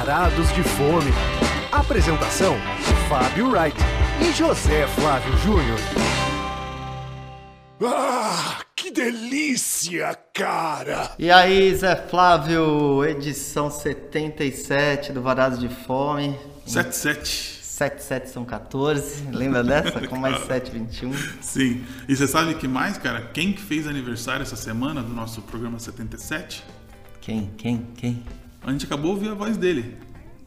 Varados de Fome. Apresentação: Fábio Wright e José Flávio Júnior. Ah, que delícia, cara! E aí, Zé Flávio, edição 77 do Varados de Fome. 77. 77 são 14, lembra dessa? Com mais 7, 21. Sim. E você sabe que mais, cara? Quem que fez aniversário essa semana do nosso programa 77? Quem? Quem? Quem? A gente acabou de ouvir a voz dele.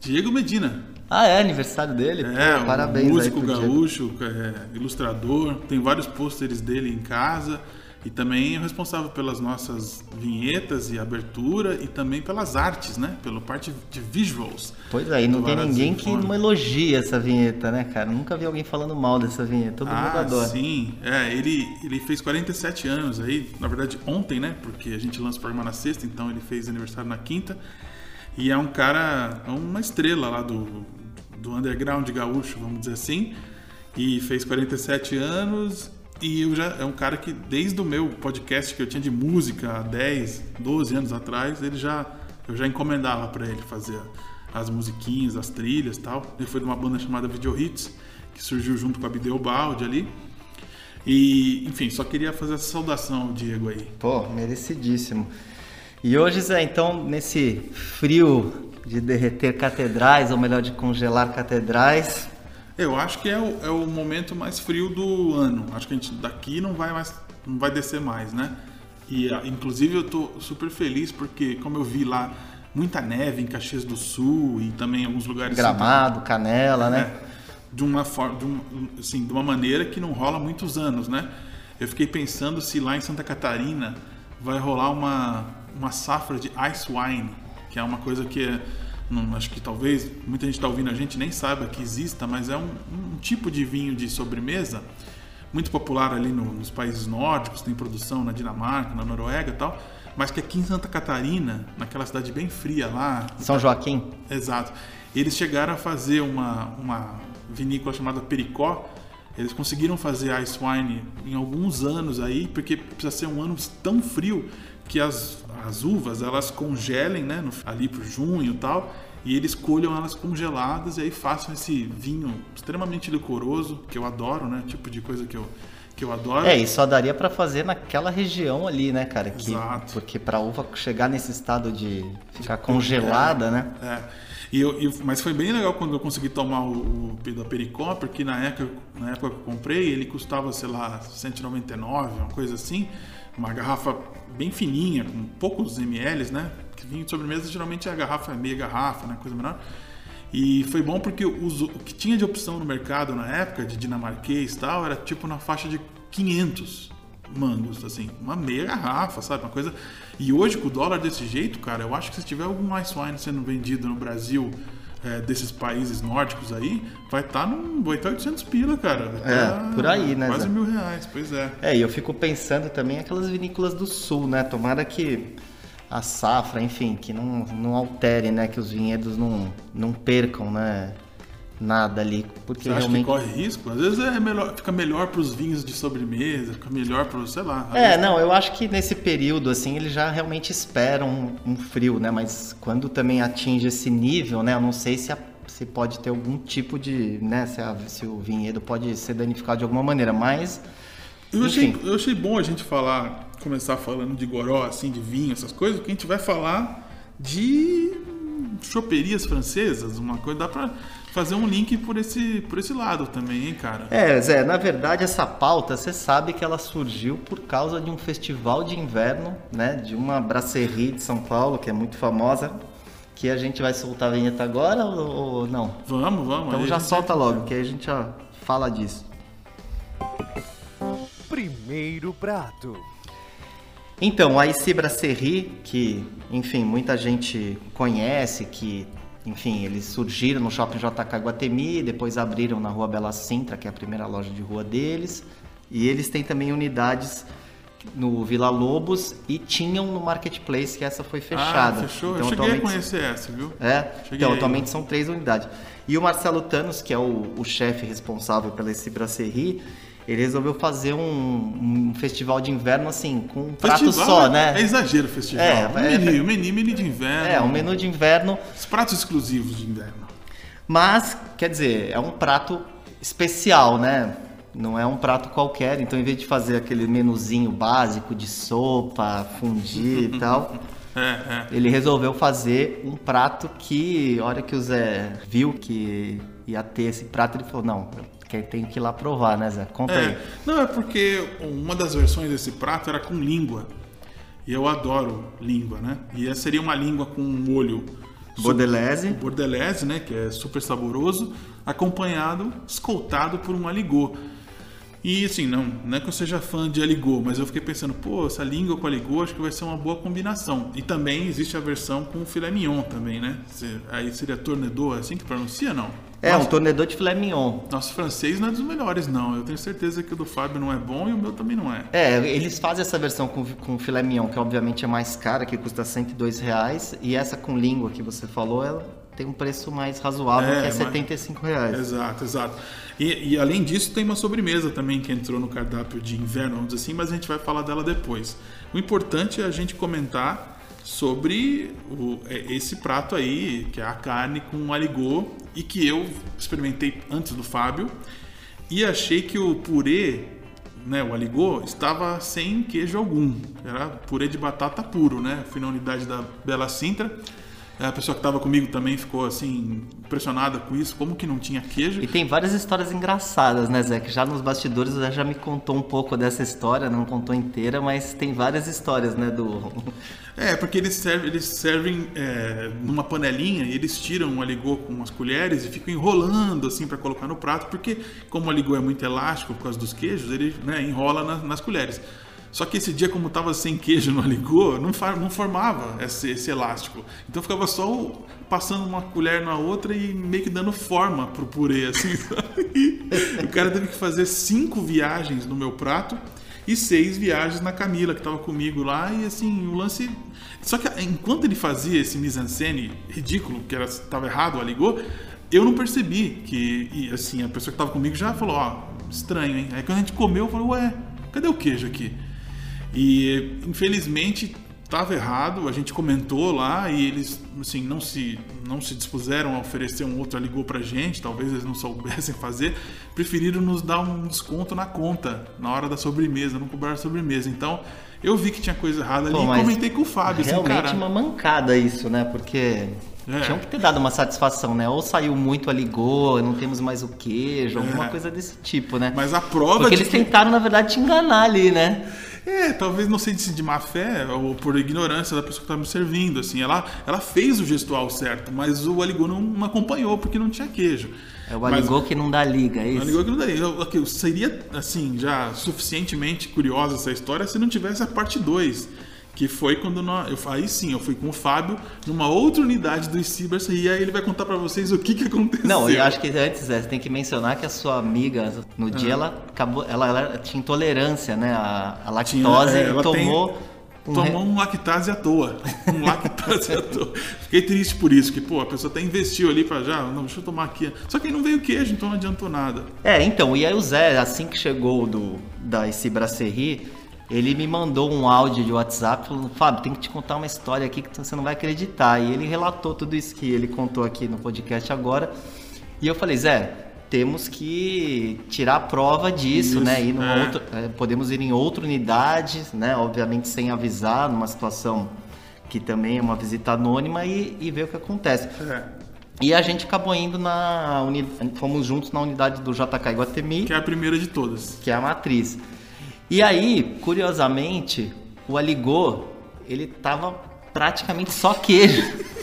Diego Medina. Ah, é aniversário dele? É, Pô, um parabéns músico gaúcho, é, ilustrador. Tem vários pôsteres dele em casa. E também é responsável pelas nossas vinhetas e abertura e também pelas artes, né? Pela parte de visuals. Pois é, e não tem ninguém que não elogia essa vinheta, né, cara? Nunca vi alguém falando mal dessa vinheta, todo mundo Ah, adora. sim. É, ele, ele fez 47 anos aí, na verdade ontem, né? Porque a gente lança o programa na sexta, então ele fez aniversário na quinta. E é um cara, é uma estrela lá do, do underground gaúcho, vamos dizer assim. E fez 47 anos e eu já é um cara que desde o meu podcast que eu tinha de música há 10, 12 anos atrás, ele já eu já encomendava para ele fazer as musiquinhas, as trilhas, tal. Ele foi de uma banda chamada Video Hits, que surgiu junto com a Bideu Balde ali. E, enfim, só queria fazer essa saudação ao Diego aí. Pô, merecidíssimo. E hoje, Zé, então, nesse frio de derreter catedrais, ou melhor, de congelar catedrais, Eu acho que é o, é o momento mais frio do ano. Acho que a gente daqui não vai mais, não vai descer mais, né? E ah, inclusive eu tô super feliz porque como eu vi lá muita neve em Caxias do Sul e também em alguns lugares gramado, canela, né? É, de uma forma, de, um, assim, de uma maneira que não rola há muitos anos, né? Eu fiquei pensando se lá em Santa Catarina vai rolar uma, uma safra de ice wine, que é uma coisa que é, não, acho que talvez muita gente está ouvindo a gente nem saiba que exista, mas é um, um tipo de vinho de sobremesa muito popular ali no- nos países nórdicos, tem produção na Dinamarca, na Noruega e tal, mas que aqui em Santa Catarina, naquela cidade bem fria lá, São Joaquim. Exato. Eles chegaram a fazer uma, uma vinícola chamada Pericó. Eles conseguiram fazer ice wine em alguns anos aí, porque precisa ser um ano tão frio que as, as uvas elas congelem, né, no- ali por junho e tal, e eles colham elas congeladas e aí façam esse vinho extremamente licoroso, que eu adoro, né, tipo de coisa que eu, que eu adoro. É, e só daria pra fazer naquela região ali, né, cara? Que, Exato. Porque pra uva chegar nesse estado de ficar congelada, né? É. E eu, mas foi bem legal quando eu consegui tomar o, o da Pericó, porque na época, na época que eu comprei, ele custava, sei lá, 199, uma coisa assim. Uma garrafa bem fininha, com poucos ml, né? Que vinho de sobremesa geralmente é a garrafa, é meia garrafa, né? Coisa menor. E foi bom porque os- o que tinha de opção no mercado na época, de dinamarquês e tal, era tipo na faixa de 500 mangos, assim, uma meia garrafa, sabe? Uma coisa. E hoje, com o dólar desse jeito, cara, eu acho que se tiver algum ice wine sendo vendido no Brasil, é, desses países nórdicos aí, vai estar num. Vai estar 800 pila, cara. É, tá por aí, né, Quase Zé? mil reais, pois é. É, e eu fico pensando também aquelas vinícolas do sul, né? Tomara que a safra, enfim, que não, não altere, né? Que os vinhedos não, não percam, né? Nada ali. Porque Você acha realmente. que corre risco? Às vezes é melhor, fica melhor para os vinhos de sobremesa, fica melhor para, sei lá. É, vezes- não, eu acho que nesse período, assim, eles já realmente esperam um, um frio, né? Mas quando também atinge esse nível, né? Eu não sei se, a- se pode ter algum tipo de, né? Se, a- se o vinhedo pode ser danificado de alguma maneira, mas... Eu achei, eu achei bom a gente falar, começar falando de goró, assim, de vinho, essas coisas, porque a gente vai falar de choperias francesas, uma coisa, dá pra fazer um link por esse, por esse lado também, hein, cara? É, Zé, na verdade essa pauta, você sabe que ela surgiu por causa de um festival de inverno, né? De uma brasserie de São Paulo, que é muito famosa, que a gente vai soltar a vinheta agora ou, não? Vamos, vamos. Então aí já gente- solta logo, que aí a gente já fala disso. Primeiro prato. Então, a IC Brasserie, que, enfim, muita gente conhece, que, enfim, eles surgiram no Shopping JK Guatemi, depois abriram na Rua Bela Sintra, que é a primeira loja de rua deles, e eles têm também unidades no Vila Lobos e tinham no Marketplace, que essa foi fechada. Ah, fechou? Então, eu cheguei a conhecer essa, viu? é, Cheguei então aí. atualmente são três unidades. E o Marcelo Tanos, que é o, o chefe responsável pela esse brasserie, ele resolveu fazer um, um festival de inverno assim, com um prato Festival só, é- né? É exagero o festival. É, um é- menu, menu, menu de inverno. É, um menu de inverno, Os pratos exclusivos de inverno. mas, quer dizer, é um prato especial, né? Não é um prato qualquer, então em vez de fazer aquele menuzinho básico de sopa, fundir e tal, É, é. ele resolveu fazer um prato que, a hora que o Zé viu que ia ter esse prato, ele falou, não, que tenho que ir lá provar, né, Zé? Conta aí. É, não, é porque uma das versões desse prato era com língua. E eu adoro língua, né? E seria uma língua com um molho Bordelese. bordelese, né? Que é super saboroso, acompanhado, escoltado por um aligô. E assim, não, não é que eu seja fã de aligô, mas eu fiquei pensando, pô, essa língua com aligô acho que vai ser uma boa combinação. E também existe a versão com filé mignon também, né? Aí seria tournedos, é assim que pronuncia, não? É, um Nossa, tornedor de filé mignon. Nosso francês não é dos melhores, não. Eu tenho certeza que o do Fábio não é bom e o meu também não é. É, eles fazem essa versão com, com filé mignon, que obviamente é mais cara, que custa 102 reais, e essa com língua que você falou, ela tem um preço mais razoável, É, que é mas- 75 reais. Exato, exato. E, e além disso, tem uma sobremesa também que entrou no cardápio de inverno, vamos dizer assim, mas a gente vai falar dela depois. O importante é a gente comentar sobre o- é, esse prato aí, que é a carne com aligô, e que eu experimentei antes do Fábio, e achei que o purê, né, o aligô, estava sem queijo algum. Era purê de batata puro, né? Fui na unidade da Bela Sintra. A pessoa que estava comigo também ficou assim impressionada com isso, como que não tinha queijo. E tem várias histórias engraçadas, né, Zé? Que já nos bastidores o Zé já me contou um pouco dessa história, não contou inteira, mas tem várias histórias, né, do... É, porque eles servem, eles servem é, numa panelinha e eles tiram o aligô com umas colheres e ficam enrolando assim para colocar no prato, porque como o aligô é muito elástico por causa dos queijos, ele né, enrola na- nas colheres. Só que esse dia, como tava sem queijo no aligô, não, não formava esse, esse elástico. Então ficava só o- passando uma colher na outra e meio que dando forma pro purê, assim. o cara teve que fazer cinco viagens no meu prato e seis viagens na Camila, que tava comigo lá, e assim, o lance. Só que enquanto ele fazia esse mise-en-scène ridículo, que era, tava errado, ligou, eu não percebi que, e, assim, a pessoa que tava comigo já falou, ó, estranho, hein? Aí quando a gente comeu, eu falei, ué, cadê o queijo aqui? E infelizmente estava errado, a gente comentou lá e eles assim não se não se dispuseram a oferecer um outro aligô pra gente, talvez eles não soubessem fazer, preferiram nos dar um desconto na conta na hora da sobremesa, não cobraram a sobremesa. Então, eu vi que tinha coisa errada ali Pô, e mas comentei com o Fábio, assim, Realmente cara. uma mancada isso, né? Porque É. tinham que ter dado uma satisfação, né? Ou saiu muito aligô, não temos mais o queijo, alguma É. coisa desse tipo, né? Mas a prova Porque de eles que- tentaram, na verdade, te enganar ali, né? É, talvez não sei se de má fé ou por ignorância da pessoa que estava me servindo, assim, ela, ela fez o gestual certo, mas o aligô não, acompanhou porque não tinha queijo. É o Mas- aligô que não dá liga, é O isso? aligô que não daria. Eu, eu seria, assim, já suficientemente curiosa essa história se não tivesse a parte 2. Que foi quando nós. Eu, aí sim, eu fui com o Fábio numa outra unidade do Cibers e aí ele vai contar pra vocês o que, que aconteceu. Não, eu acho que antes, Zé, você tem que mencionar que a sua amiga, no dia, Ah. ela acabou. Ela, ela tinha intolerância, né? A, a lactose é, e tomou. tem- um Tomou um lactase à toa. Um lactase à toa. Fiquei triste por isso, que, pô, a pessoa até investiu ali pra já, não, deixa eu tomar aqui. Só que aí não veio queijo, então não adiantou nada. É, então, e aí o Zé, assim que chegou do, da esse Brasserie, ele me mandou um áudio de WhatsApp falando, Fábio, tem que te contar uma história aqui que você não vai acreditar. E ele relatou tudo isso que ele contou aqui no podcast agora. E eu falei, Zé, temos que tirar a prova disso, Isso, né? Ir é. é, podemos ir em outra unidade, né? Obviamente sem avisar, numa situação que também é uma visita anônima e, e ver o que acontece. É. E a gente acabou indo na unidade, fomos juntos na unidade do JK Iguatemi, Que é a primeira de todas. que é a matriz. E aí, curiosamente, o aligô, ele tava praticamente só queijo.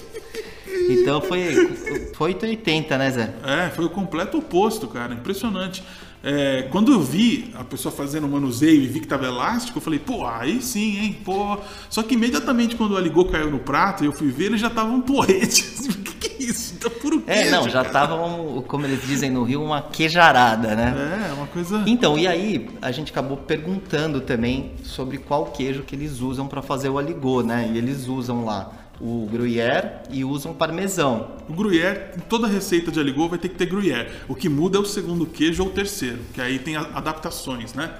Então foi, foi 880, né, Zé? É, foi o completo oposto, cara. Impressionante. É, quando eu vi a pessoa fazendo o manuseio e vi que tava elástico, eu falei, pô, aí sim, hein, pô. Só que imediatamente quando o aligô caiu no prato e eu fui ver, ele já tava um porrete. O que, que é isso? Tá puro É, queijo, não, já cara. tava, um- como eles dizem no Rio, uma queijarada, né? É, uma coisa. Então, e aí a gente acabou perguntando também sobre qual queijo que eles usam para fazer o aligô, né? E eles usam lá o gruyère e usam parmesão. O gruyère, em toda receita de aligot vai ter que ter gruyère. O que muda é o segundo queijo ou o terceiro, que aí tem adaptações, né?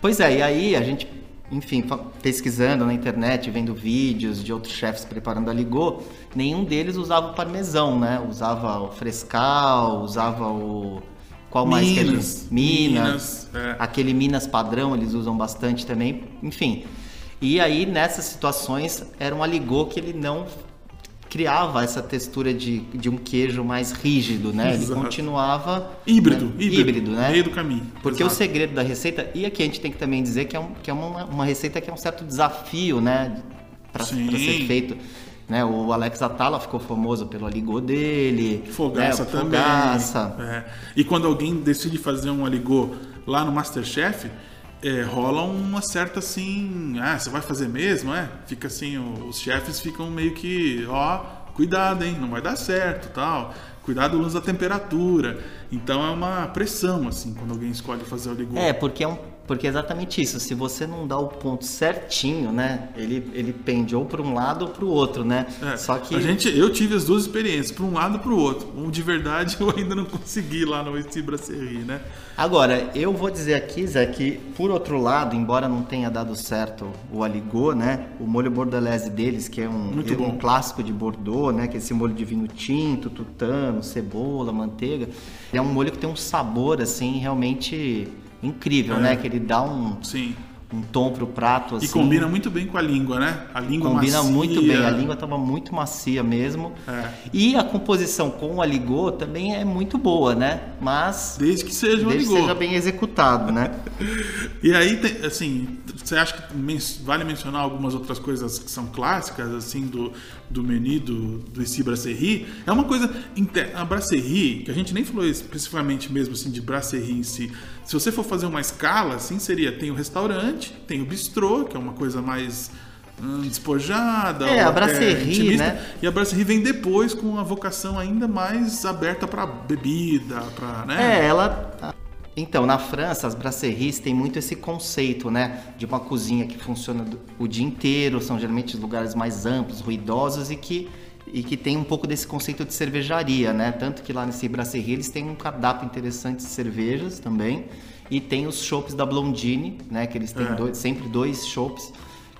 Pois é, e aí a gente, enfim, pesquisando na internet, vendo vídeos de outros chefes preparando aligot, nenhum deles usava o parmesão, né? Usava o frescal, usava o qual mais Minas, que gente... Minas, Minas, é. aquele Minas padrão eles usam bastante também, enfim. E aí nessas situações era um aligot que ele não criava essa textura de, de um queijo mais rígido, né? Ele Exato. continuava Híbrido, né? híbrido, né? meio do caminho. Porque Exato. o segredo da receita, e aqui a gente tem que também dizer que é, um, que é uma, uma receita que é um certo desafio, né? Para ser feito. Né? O Alex Atala ficou famoso pelo aligot dele. Fogaça né? também. Fogaça. É. E quando alguém decide fazer um aligot lá no Masterchef, é, rola uma certa assim, ah, você vai fazer mesmo, é? Fica assim, o- os chefes ficam meio que, ó, cuidado, hein, não vai dar certo, tal. Cuidado no uso da temperatura. Então é uma pressão assim quando alguém escolhe fazer o aligot. É, porque é um, porque é exatamente isso. Se você não dá o ponto certinho, né? Ele, ele pende ou para um lado ou para o outro, né? É, Só que a gente, eu tive as duas experiências, para um lado e para o outro. Um de verdade eu ainda não consegui lá no Esti Brasserie, né? Agora, eu vou dizer aqui, Zé, que por outro lado, embora não tenha dado certo o aligot, né? O molho bordelaise deles, que é um, é um clássico de Bordeaux, né? Que é esse molho de vinho tinto, tutano, cebola, manteiga. É um molho que tem um sabor, assim, realmente incrível, É. né? Que ele dá um, Sim. um tom pro prato, assim. E combina muito bem com a língua, né? A língua Combina macia. muito bem, a língua estava muito macia mesmo. É. E a composição com o aligot também é muito boa, né? Mas Desde que seja um desde que aligot. seja bem executado, né? E aí, tem- assim, você acha que men- vale mencionar algumas outras coisas que são clássicas, assim, do, do menu do, do Ici Brasserie? É uma coisa... A Brasserie, que a gente nem falou especificamente mesmo, assim, de Brasserie em si. Se você for fazer uma escala, assim, seria... Tem o restaurante, tem o bistrô, que é uma coisa mais... hum, despojada É, a ou, brasserie, né? e a brasserie vem depois com uma vocação ainda mais aberta para bebida para né É, ela. Então, na França, as brasseries têm muito esse conceito, né? De uma cozinha que funciona o dia inteiro, são geralmente lugares mais amplos, ruidosos e que, e que tem um pouco desse conceito de cervejaria, né? Tanto que lá nesse brasserie eles têm um cardápio interessante de cervejas também. E tem os chopps da Blondine, né? Que eles têm É. dois- sempre dois chopps.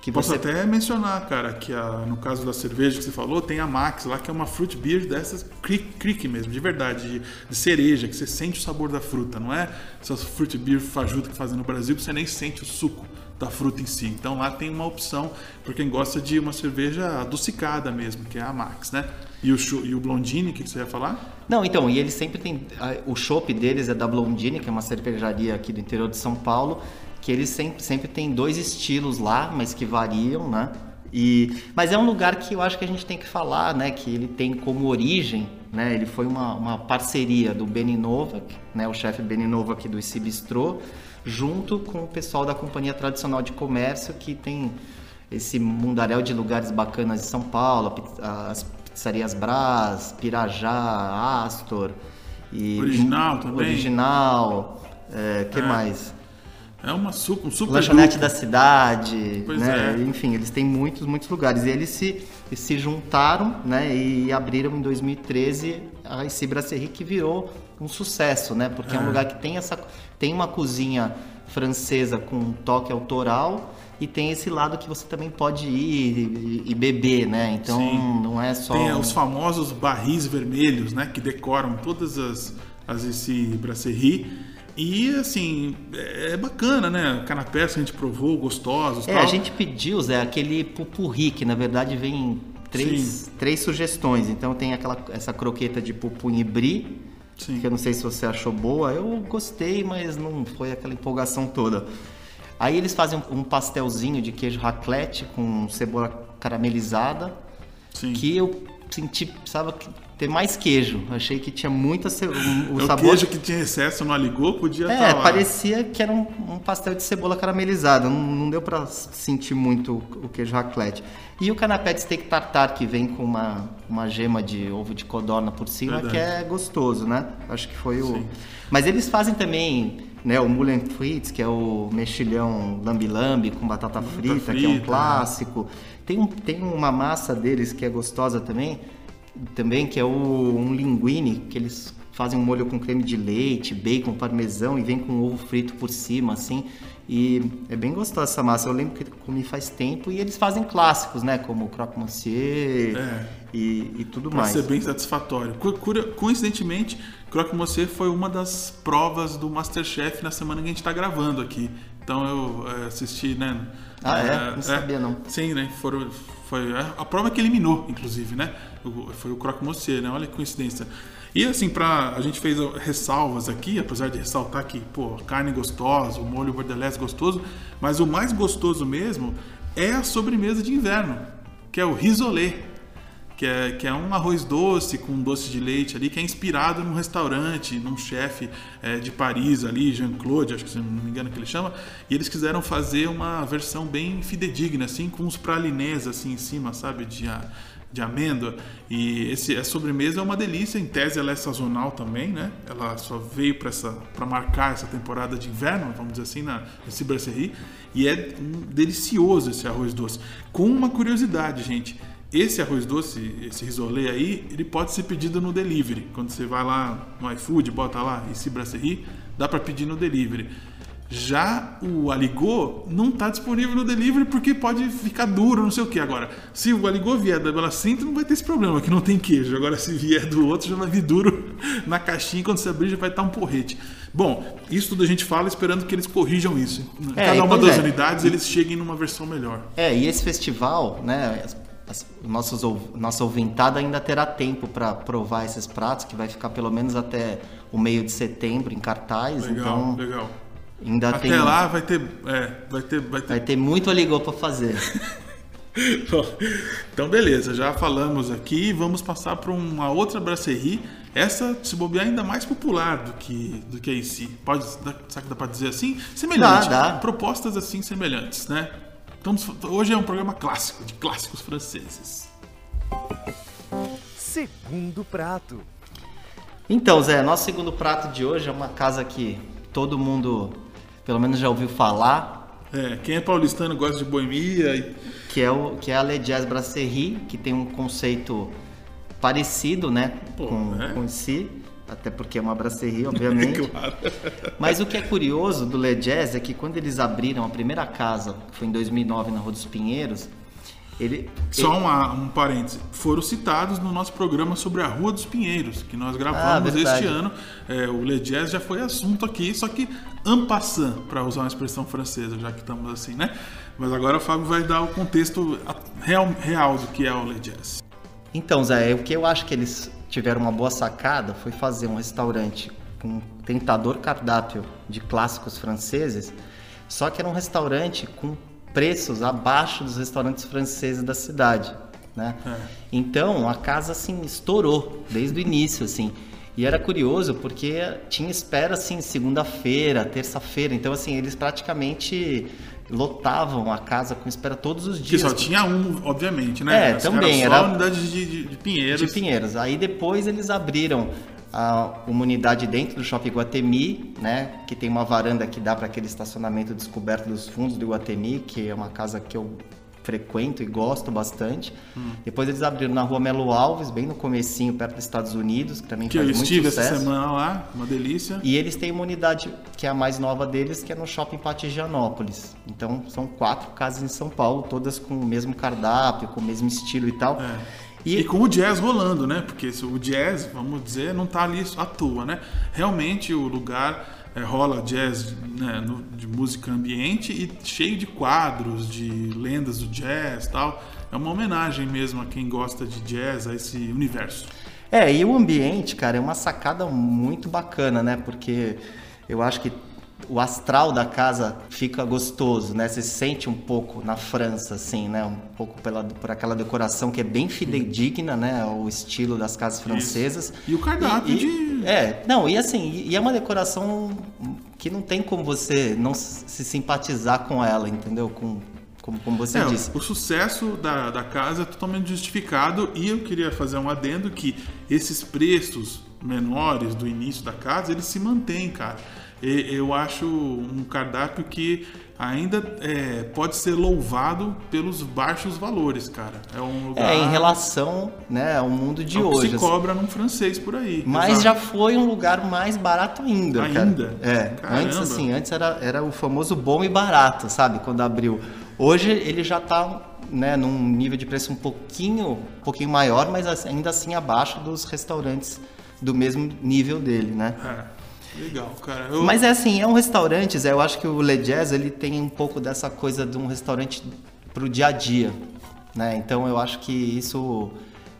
Que Posso você até mencionar, cara, que a- no caso da cerveja que você falou, tem a Max lá, que é uma fruit beer dessas crick mesmo, de verdade, de, de cereja, que você sente o sabor da fruta, não é essas fruit beer fajuta que fazem no Brasil, que você nem sente o suco da fruta em si. Então lá tem uma opção para quem gosta de uma cerveja adocicada mesmo, que é a Max, né? E o, e o Blondine, o que, que você ia falar? Não, então, e eles sempre têm. a- O chopp deles é da Blondine, que é uma cervejaria aqui do interior de São Paulo, que eles sempre, sempre têm dois estilos lá, mas que variam, né? E, mas é um lugar que eu acho que a gente tem que falar, né? Que ele tem como origem, né? Ele foi uma, uma parceria do Beni Novak, né? O chefe Beni Novak do Isi Bistrô, junto com o pessoal da Companhia Tradicional de Comércio, que tem esse mundaréu de lugares bacanas de São Paulo, as pizzarias Brás, Pirajá, Astor. E Original também? Original. É, que É. mais? É uma su- um super Lanchonete grupo. da cidade, Pois né? é. Enfim, eles têm muitos, muitos lugares. E eles se, se juntaram, né? E abriram em 2013 a Ici Brasserie, que virou um sucesso, né? Porque é, um É. lugar que tem essa, tem uma cozinha francesa com um toque autoral e tem esse lado que você também pode ir e, e beber, né? Então Sim. não é só Tem um- os famosos barris vermelhos, né? Que decoram todas as, as esse brasserie. E assim, é é bacana, né? Canapés que a gente provou, gostosos. É, tal. a gente pediu, Zé, aquele pupurri, que na verdade vem três, três sugestões. Então tem aquela essa croqueta de pupu em brie, Sim. que eu não sei se você achou boa. Eu gostei, mas não foi aquela empolgação toda. Aí eles fazem um pastelzinho de queijo raclette com cebola caramelizada, Sim. que eu senti, que- ter mais queijo. Achei que tinha muita ce... o, o É o sabor queijo que tinha excesso no aligô podia é, estar lá. parecia que era um, um pastel de cebola caramelizada. Não, não deu pra sentir muito o queijo raclette. E o canapé de steak tartar, que vem com uma, uma gema de ovo de codorna por cima, Verdade. que é gostoso, né? Acho que foi o... Sim. Mas eles fazem também né, o Mullen Fritz, que é o mexilhão lambi-lambi com batata frita, que é um frita, clássico. Tem, um, tem uma massa deles que é gostosa também, também que é o, um linguine, que eles fazem um molho com creme de leite, bacon, parmesão e vem com ovo frito por cima, assim. E é bem gostosa essa massa. Eu lembro que comi faz tempo e eles fazem clássicos, né? Como croque monsieur É. e, e tudo Pra mais. ser bem satisfatório. Coincidentemente, Croque Monsieur foi uma das provas do Masterchef na semana que a gente está gravando aqui. Então eu é, assisti, né? Ah, é? Não sabia, não. Sim, né? Foram, foi a, a prova que eliminou, inclusive, né? Foi o Croque Monsieur, né? Olha que coincidência. E assim, pra, a gente fez ressalvas aqui, apesar de ressaltar que, pô, carne gostosa, o molho bordelés gostoso, mas o mais gostoso mesmo é a sobremesa de inverno, que é o risolé que é, que é um arroz doce com doce de leite ali, que é inspirado num restaurante, num chefe é, de Paris ali, Jean-Claude, acho que se não me engano que ele chama, e eles quiseram fazer uma versão bem fidedigna, assim, com uns pralinés assim em cima, sabe, de, de amêndoa. E esse, a sobremesa é uma delícia, em tese ela é sazonal também, né? Ela só veio para marcar essa temporada de inverno, vamos dizer assim, na brasserie, e é um delicioso esse arroz doce. Com uma curiosidade, gente, esse arroz doce, esse risolé aí, ele pode ser pedido no delivery. Quando você vai lá no iFood, bota lá esse brasserie, dá para pedir no delivery. Já o Aligô não está disponível no delivery porque pode ficar duro, não sei o que. Agora, se o Aligô vier da Bela Cinta, não vai ter esse problema, que não tem queijo. Agora, se vier do outro, já vai vir duro na caixinha. Quando você abrir, já vai estar um porrete. Bom, isso tudo a gente fala esperando que eles corrijam isso. É, Cada uma das é. unidades, eles cheguem numa versão melhor. É, e esse festival, né, as- nossos, nossa ouvintada ainda terá tempo para provar esses pratos, que vai ficar pelo menos até o meio de setembro em cartaz. Legal, então, legal. ainda Até tem, lá vai ter, é, vai ter, vai ter vai ter muito aligô para fazer. Bom, então, beleza, já falamos aqui. Vamos passar para uma outra brasserie. Essa, se bobear, ainda mais popular do que, do que a IC. Pode, dá- será que dá para dizer assim? Semelhante. Dá, dá. Propostas assim semelhantes, né? Então, hoje é um programa clássico, de clássicos franceses. Segundo prato. Então, Zé, nosso segundo prato de hoje é uma casa que todo mundo, pelo menos já ouviu falar, É, quem é paulistano gosta de boemia. E... que é, o, que é a Le Jazz Brasserie, que tem um conceito parecido, né, Pô, com, é. com si, até porque é uma brasserie, obviamente. Claro. Mas o que é curioso do Le Jazz é que quando eles abriram a primeira casa, que foi em 2009 na Rua dos Pinheiros, ele, Só uma, um parêntese. Foram citados no nosso programa sobre a Rua dos Pinheiros, que nós Ah, gravamos verdade. este ano. É, o Le Jazz já foi assunto aqui, só que en passant, para usar uma expressão francesa, já que estamos assim, né? Mas agora o Fábio vai dar o contexto real, real do que é o Le Jazz. Então, Zé, o que eu acho que eles tiveram uma boa sacada foi fazer um restaurante com um tentador cardápio de clássicos franceses, só que era um restaurante com preços abaixo dos restaurantes franceses da cidade, né? É. Então, a casa assim estourou desde o início, assim. E era curioso porque tinha espera assim segunda-feira, terça-feira. Então, assim, eles praticamente lotavam a casa com espera todos os Que dias. só tinha um, obviamente, né? É, Era também, só era- unidade de, de, de Pinheiros. de Pinheiros. Aí depois eles abriram a, uma unidade dentro do Shopping Guatemi, né? Que tem uma varanda que dá para aquele estacionamento descoberto dos fundos do Guatemi, que é uma casa que eu frequento e gosto bastante. Hum. Depois eles abriram na Rua Melo Alves, bem no comecinho, perto dos Estados Unidos, que também Que eu faz muito estive sucesso. essa semana lá, uma delícia. E eles têm uma unidade que é a mais nova deles, que é no Shopping Patigianópolis. Então são quatro casas em São Paulo, todas com o mesmo cardápio, com o mesmo estilo e tal. É. E, com o jazz rolando, né? Porque o jazz, vamos dizer, não tá ali à toa, né? Realmente o lugar é, rola jazz né, no- de música ambiente e cheio de quadros, de lendas do jazz tal. É uma homenagem mesmo a quem gosta de jazz, a esse universo. É, e o ambiente, cara, é uma sacada muito bacana, né? Porque eu acho que o astral da casa fica gostoso, né? Você se sente um pouco na França, assim, né? Um pouco pela, por aquela decoração que é bem fidedigna, né? O estilo das casas francesas. E o cardápio E- de- É, não, e assim, e e é uma decoração que não tem como você não se simpatizar com ela, entendeu? Com, como, como você É, disse. o sucesso da, da casa é totalmente justificado e eu queria fazer um adendo que esses preços menores do início da casa, eles se mantêm, cara. Eu acho um cardápio que ainda é, pode ser louvado pelos baixos valores, cara. É um lugar É, em relação né, ao mundo de que hoje. se assim. cobra num francês por aí. Mas Exato. já foi um lugar mais barato ainda. cara. Ainda? É. Caramba. Antes, assim, antes era, era o famoso bom e barato, sabe? Quando abriu. Hoje ele já tá né, num nível de preço um pouquinho, um pouquinho maior, mas ainda assim abaixo dos restaurantes do mesmo nível dele, né? É, legal, cara. Eu- Mas é assim, é um restaurante, Zé, eu acho que o Le Jazz, ele tem um pouco dessa coisa de um restaurante pro dia a dia, né? Então eu acho que isso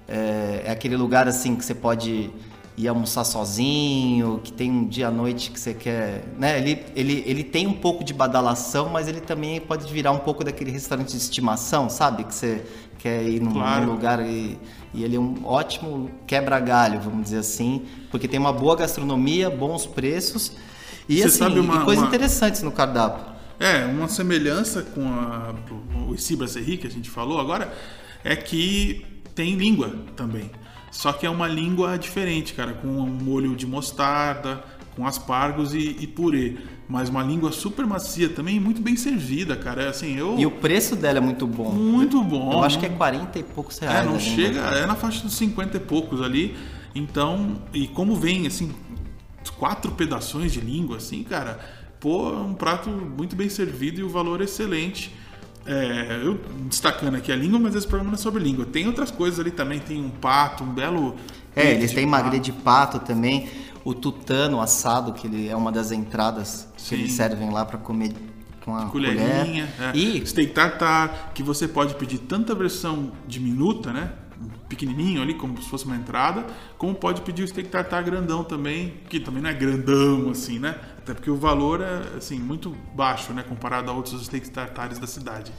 é, é aquele lugar assim que você pode ir almoçar sozinho, que tem um dia à noite que você quer, né? Ele, ele, ele tem um pouco de badalação, mas ele também pode virar um pouco daquele restaurante de estimação, sabe? Que você quer ir num, Claro. lugar e, e ele é um ótimo quebra-galho, vamos dizer assim, porque tem uma boa gastronomia, bons preços e Você assim, sabe uma- e coisas uma- interessantes no cardápio. É, uma semelhança com a, o Cibra Serri que a gente falou agora é que tem língua também. Só que é uma língua diferente, cara, com um molho de mostarda, com aspargos e, e purê. Mas uma língua super macia também, muito bem servida, cara. É assim, eu. E o preço dela é muito bom. Muito bom. Eu acho que é não- 40 e poucos É, reais. não a língua. chega, é na faixa dos 50 e poucos ali. Então, e como vem, assim, quatro pedaços de língua, assim, cara, pô, é um prato muito bem servido e o valor é excelente. É, eu destacando aqui a língua, mas esse programa não é sobre língua. Tem outras coisas ali também, tem um pato, um belo. É, eles têm magre de pato também, o tutano assado, que ele é uma das entradas que Sim. eles servem lá para comer com a colherinha, colher. é. E steak tartar, que você pode pedir tanto a versão diminuta, né? Pequenininho ali, como se fosse uma entrada, como pode pedir o steak tartar grandão também, que também não é grandão assim, né? Até porque o valor é assim muito baixo, né, comparado a outros steaks tartares da cidade.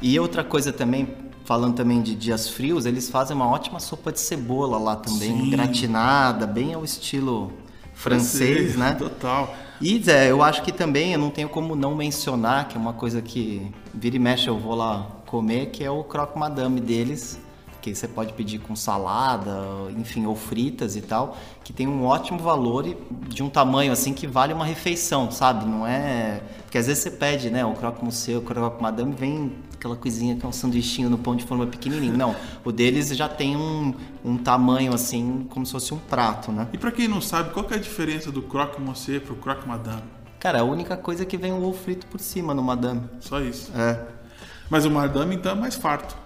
E outra coisa também, falando também de dias frios, eles fazem uma ótima sopa de cebola lá também, Sim. gratinada, bem ao estilo francês, né? Total. E Zé, eu acho que também eu não tenho como não mencionar, que é uma coisa que vira e mexe eu vou lá comer, que é o croque madame deles, que você pode pedir com salada, enfim, ou fritas e tal, que tem um ótimo valor e de um tamanho assim que vale uma refeição, sabe? Não é. Porque às vezes você pede, né? O croque monsieur, o croque madame, vem aquela coisinha que é um sanduichinho no pão de forma pequenininho. Não, o deles já tem um, um tamanho assim, como se fosse um prato, né? E pra quem não sabe, qual que é a diferença do croque monsieur pro croque madame? Cara, a única coisa é que vem o ovo frito por cima no madame. Só isso. É. Mas o madame então é mais farto.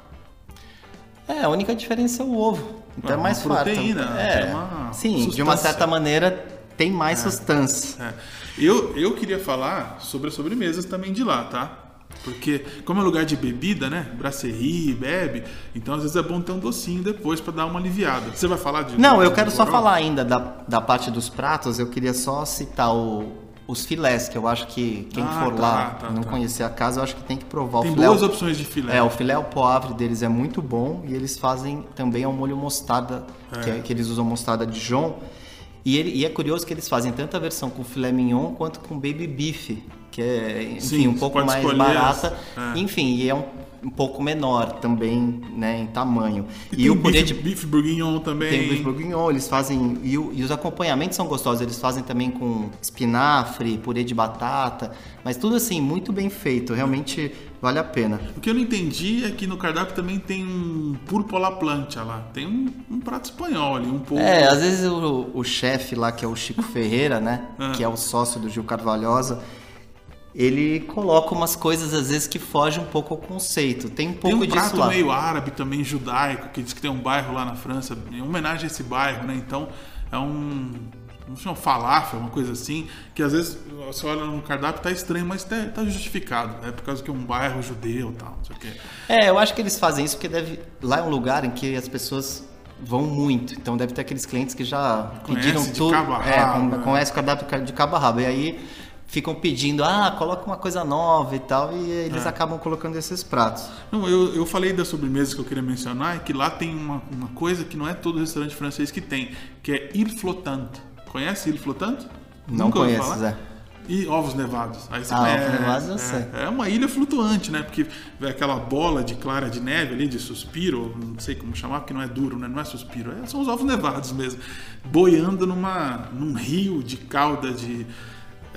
É, a única diferença é o ovo. Então É é uma mais farto. proteína, É. tem uma Sim, de uma certa maneira tem mais sustância. É. Eu, eu queria falar sobre as sobremesas também de lá, tá? Porque, como é lugar de bebida, né? Brasserie, bebe, então às vezes é bom ter um docinho depois pra dar uma aliviada. Você vai falar de. Não, eu quero só falar ainda da, da parte dos pratos, eu queria só citar o- os filés, que eu acho que quem Ah, for tá, lá tá, não tá. conhecer a casa, eu acho que tem que provar Tem o filé. boas opções de filé. É, o filé ao poivre deles é muito bom e eles fazem também ao molho mostarda, que, é- que eles usam mostarda Dijon. E, ele- e é curioso que eles fazem tanto a versão com filé mignon quanto com baby beef, que é, enfim, Sim, um pouco mais barata. as- é. Enfim, e é um, um pouco menor também, né, em tamanho. E, E, tem o purê bife, de bife bourguignon também. tem o bife bourguignon, eles fazem. E, o- e os acompanhamentos são gostosos, eles fazem também com espinafre, purê de batata, mas tudo assim, muito bem feito, realmente vale a pena. O que eu não entendi é que no cardápio também tem um purpo la plancha lá. Tem um, um prato espanhol ali, um pouco. É, às vezes o, o chefe lá, que é o Chico Ferreira, né? Ah. Que é o sócio do Gil Carvalhosa, ele coloca umas coisas às vezes que fogem um pouco ao conceito. Tem um Tem pouco um disso prato lá. meio árabe também, judaico, que diz que tem um bairro lá na França, em homenagem a esse bairro, né? Então é um. Não sei, um falafel, uma coisa assim, que às vezes você olha no cardápio tá estranho, mas tá, tá justificado. É por causa que é um bairro judeu e tal, não sei o quê. É, eu acho que eles fazem isso porque deve. Lá é um lugar em que as pessoas vão muito. Então deve ter aqueles clientes que já Conhece pediram de tudo. cabo a é, rabo, com- né? conhece o cardápio de cabo a rabo. E aí ficam pedindo, ah, coloca uma coisa nova e tal. E eles É. acabam colocando esses pratos. Não, eu, eu falei das sobremesas que eu queria mencionar, é que lá tem uma, uma coisa que não é todo restaurante francês que tem, que é Il Flottante. Conhece Il Flottante? Não Nunca conheço? Zé. E ovos nevados. Aí você Ah, ovos nevados eu é, sei. É uma ilha flutuante, né? Porque é aquela bola de clara de neve ali, de suspiro, não sei como chamar, porque não é duro, né? Não é suspiro, é- são os ovos nevados mesmo. Boiando numa, num rio de calda de.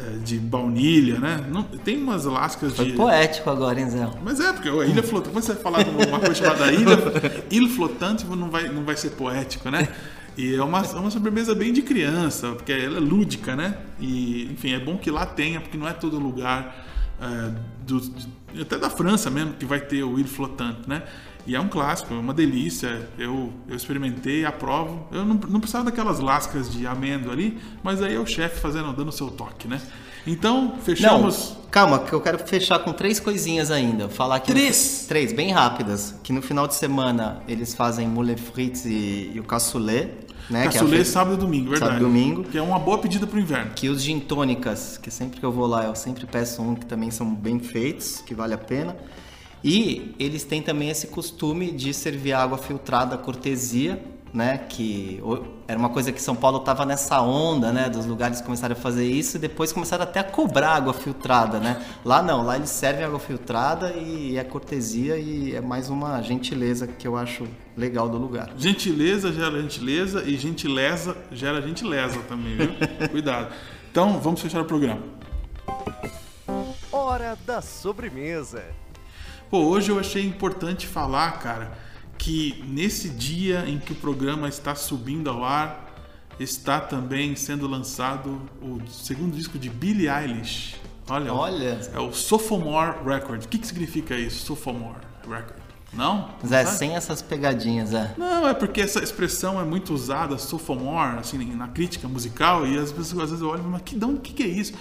É, de baunilha, né? Não, tem umas lascas Foi de. poético agora, hein, Zé? Mas é, porque a ilha flotante, quando você falar de uma coisa chamada ilha, ilha flotante, não vai, não vai ser poético, né? E é uma, é uma sobremesa bem de criança, porque ela é lúdica, né? E, enfim, é bom que lá tenha, porque não é todo lugar, é, do, até da França mesmo, que vai ter o ilha flotante, né? E é um clássico, é uma delícia. Eu, eu experimentei, aprovo. Eu não, não precisava daquelas lascas de amêndoa ali, mas aí é o chefe fazendo, dando o seu toque, né? Então, fechamos. Não, calma, que eu quero fechar com três coisinhas ainda. Falar que Três? No, três, bem rápidas. Que no final de semana eles fazem moule frites e, e o cassoulet. Né, Cassoulet que é fe- sábado e domingo, verdade. Sábado e domingo. Que é uma boa pedida pro inverno. Que os gin tônicas, que sempre que eu vou lá eu sempre peço um que também são bem feitos, que vale a pena. E eles têm também esse costume de servir água filtrada cortesia, né? Que era uma coisa que São Paulo tava nessa onda, né? Dos lugares começaram a fazer isso e depois começaram até a cobrar água filtrada, né? Lá não, lá eles servem água filtrada e é cortesia e é mais uma gentileza que eu acho legal do lugar. Gentileza gera gentileza e gentileza gera gentileza também, viu? Cuidado. Então, vamos fechar o programa. Hora da sobremesa. Pô, hoje eu achei importante falar, cara, que nesse dia em que o programa está subindo ao ar, está também sendo lançado o segundo disco de Billie Eilish. Olha, Olha. é o Sophomore Record. O que, que significa isso, Sophomore Record? Não? Não Zé, sem essas pegadinhas, Zé. Não, é porque essa expressão é muito usada, sophomore, assim, na crítica musical, e as pessoas às vezes olham, mas que, onde- que, que é isso?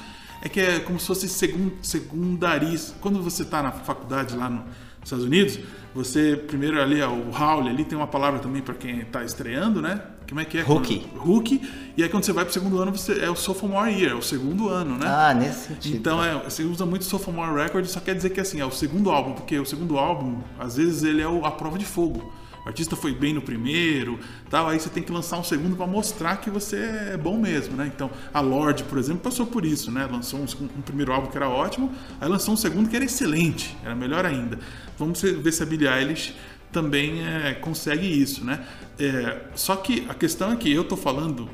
É que é como se fosse segun, secundaris. Quando você está na faculdade lá no- nos Estados Unidos, você primeiro ali, ó, o Howley, ali tem uma palavra também para quem está estreando, né? Como é que é? Rookie. Rookie. E aí quando você vai pro segundo ano, você é o sophomore year, é o segundo ano, né? Ah, nesse sentido. Então é, você usa muito Sophomore Record, só quer dizer que assim, é o segundo álbum, porque o segundo álbum, às vezes ele é o- a prova de fogo. Artista foi bem no primeiro, tal, aí você tem que lançar um segundo para mostrar que você é bom mesmo, né? Então, a Lorde, por exemplo, passou por isso, né? Lançou um, um primeiro álbum que era ótimo, aí lançou um segundo que era excelente, era melhor ainda. Vamos ver se a Billie Eilish também é, consegue isso, né? É, só que a questão é que eu tô falando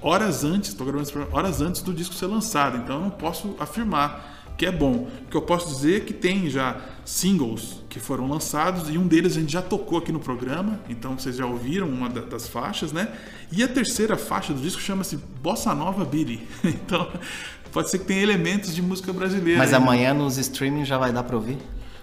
horas antes, estou gravando horas antes do disco ser lançado, então eu não posso afirmar que é bom. O que eu posso dizer é que tem já singles que foram lançados e um deles a gente já tocou aqui no programa, então vocês já ouviram uma da- das faixas, né? E a terceira faixa do disco chama-se Bossa Nova Billy. Então pode ser que tenha elementos de música brasileira. Mas amanhã nos streaming já vai dar pra ouvir?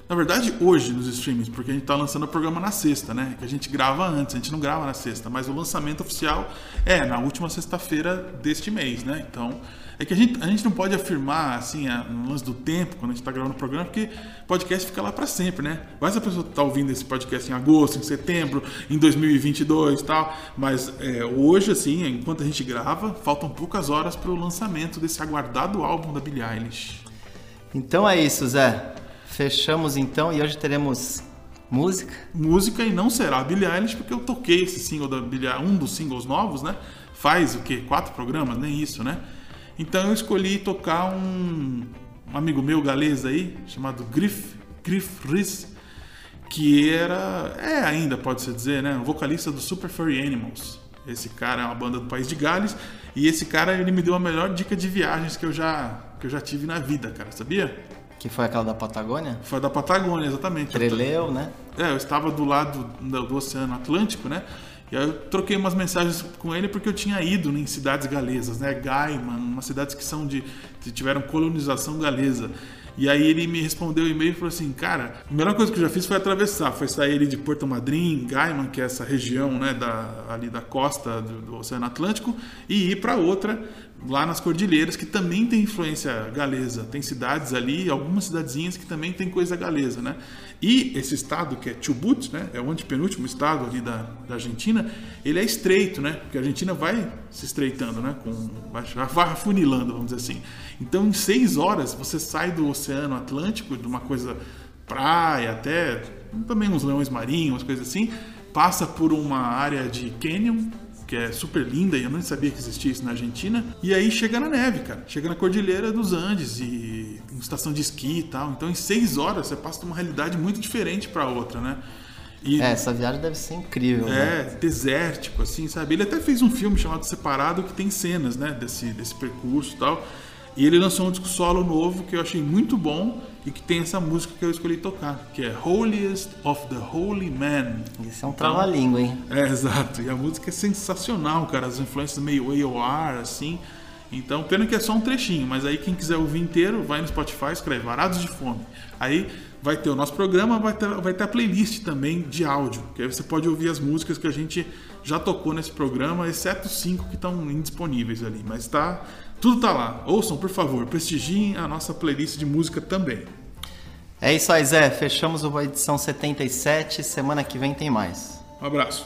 Na verdade, hoje nos streamings, porque a gente tá lançando o programa na sexta, né? Que a gente grava antes, a gente não grava na sexta, mas o lançamento oficial é na última sexta-feira deste mês, né? Então, é que a gente, a gente não pode afirmar, assim, no lance do tempo, quando a gente tá gravando o programa, porque podcast fica lá para sempre, né? Mas a pessoa tá ouvindo esse podcast em agosto, em setembro, em 2022 e tal, mas é, hoje, assim, enquanto a gente grava, faltam poucas horas para o lançamento desse aguardado álbum da Billie Eilish. Então é isso, Zé. Fechamos então e hoje teremos música. música e não será Billie Eilish, porque eu toquei esse single da Billie um dos singles novos, né? Faz o quê? Quatro programas? Nem isso, né? Então eu escolhi tocar um, um amigo meu galês aí, chamado Griff, Griff Rhys, que era, é ainda pode-se dizer, né? O vocalista do Super Furry Animals. Esse cara é uma banda do país de Gales e esse cara ele me deu a melhor dica de viagens que eu já, que eu já tive na vida, cara, sabia? Que foi aquela da Patagônia? Foi da Patagônia, exatamente. Treleu, né? É, eu estava do lado do, do Oceano Atlântico, né? E aí eu troquei umas mensagens com ele porque eu tinha ido em cidades galesas, né? Gaiman, umas cidades que são de, que tiveram colonização galesa. E aí ele me respondeu o e-mail e falou assim, cara, a melhor coisa que eu já fiz foi atravessar, foi sair ali de Porto Madryn, Gaiman, que é essa região, né, da, ali da costa do, do Oceano Atlântico, e ir para outra lá nas cordilheiras que também tem influência galesa. Tem cidades ali, algumas cidadezinhas que também tem coisa galesa, né? E esse estado que é Chubut, né? É o antepenúltimo estado ali da, da Argentina. Ele é estreito, né? Porque a Argentina vai se estreitando, né? Com, vai, afunilando, vamos dizer assim. Então, em seis horas, você sai do Oceano Atlântico, de uma coisa praia até também uns leões marinhos, umas coisas assim, passa por uma área de canyon que é super linda e eu nem sabia que existia isso na Argentina. E aí chega na neve, cara. Chega na Cordilheira dos Andes e em estação de esqui e tal. Então em seis horas você passa de uma realidade muito diferente para outra, né? E É, essa viagem deve ser incrível, né? é, desértico, assim, sabe? Ele até fez um filme chamado Separado que tem cenas, né, desse, desse percurso e tal. E ele lançou um disco solo novo que eu achei muito bom e que tem essa música que eu escolhi tocar, que é Holiest of the Holy Man. Isso é um trava-língua, hein? É, exato. E a música é sensacional, cara. As influências meio AOR, assim. Então, pena que é só um trechinho, mas aí quem quiser ouvir inteiro, vai no Spotify, escreve Varados de Fome. Aí vai ter o nosso programa, vai ter, vai ter a playlist também de áudio, que aí você pode ouvir as músicas que a gente já tocou nesse programa, exceto cinco que estão indisponíveis ali. Mas tá, tudo tá lá. Ouçam, por favor, prestigiem a nossa playlist de música também. É isso aí, Zé. Fechamos a edição 77. Semana que vem tem mais. Um abraço.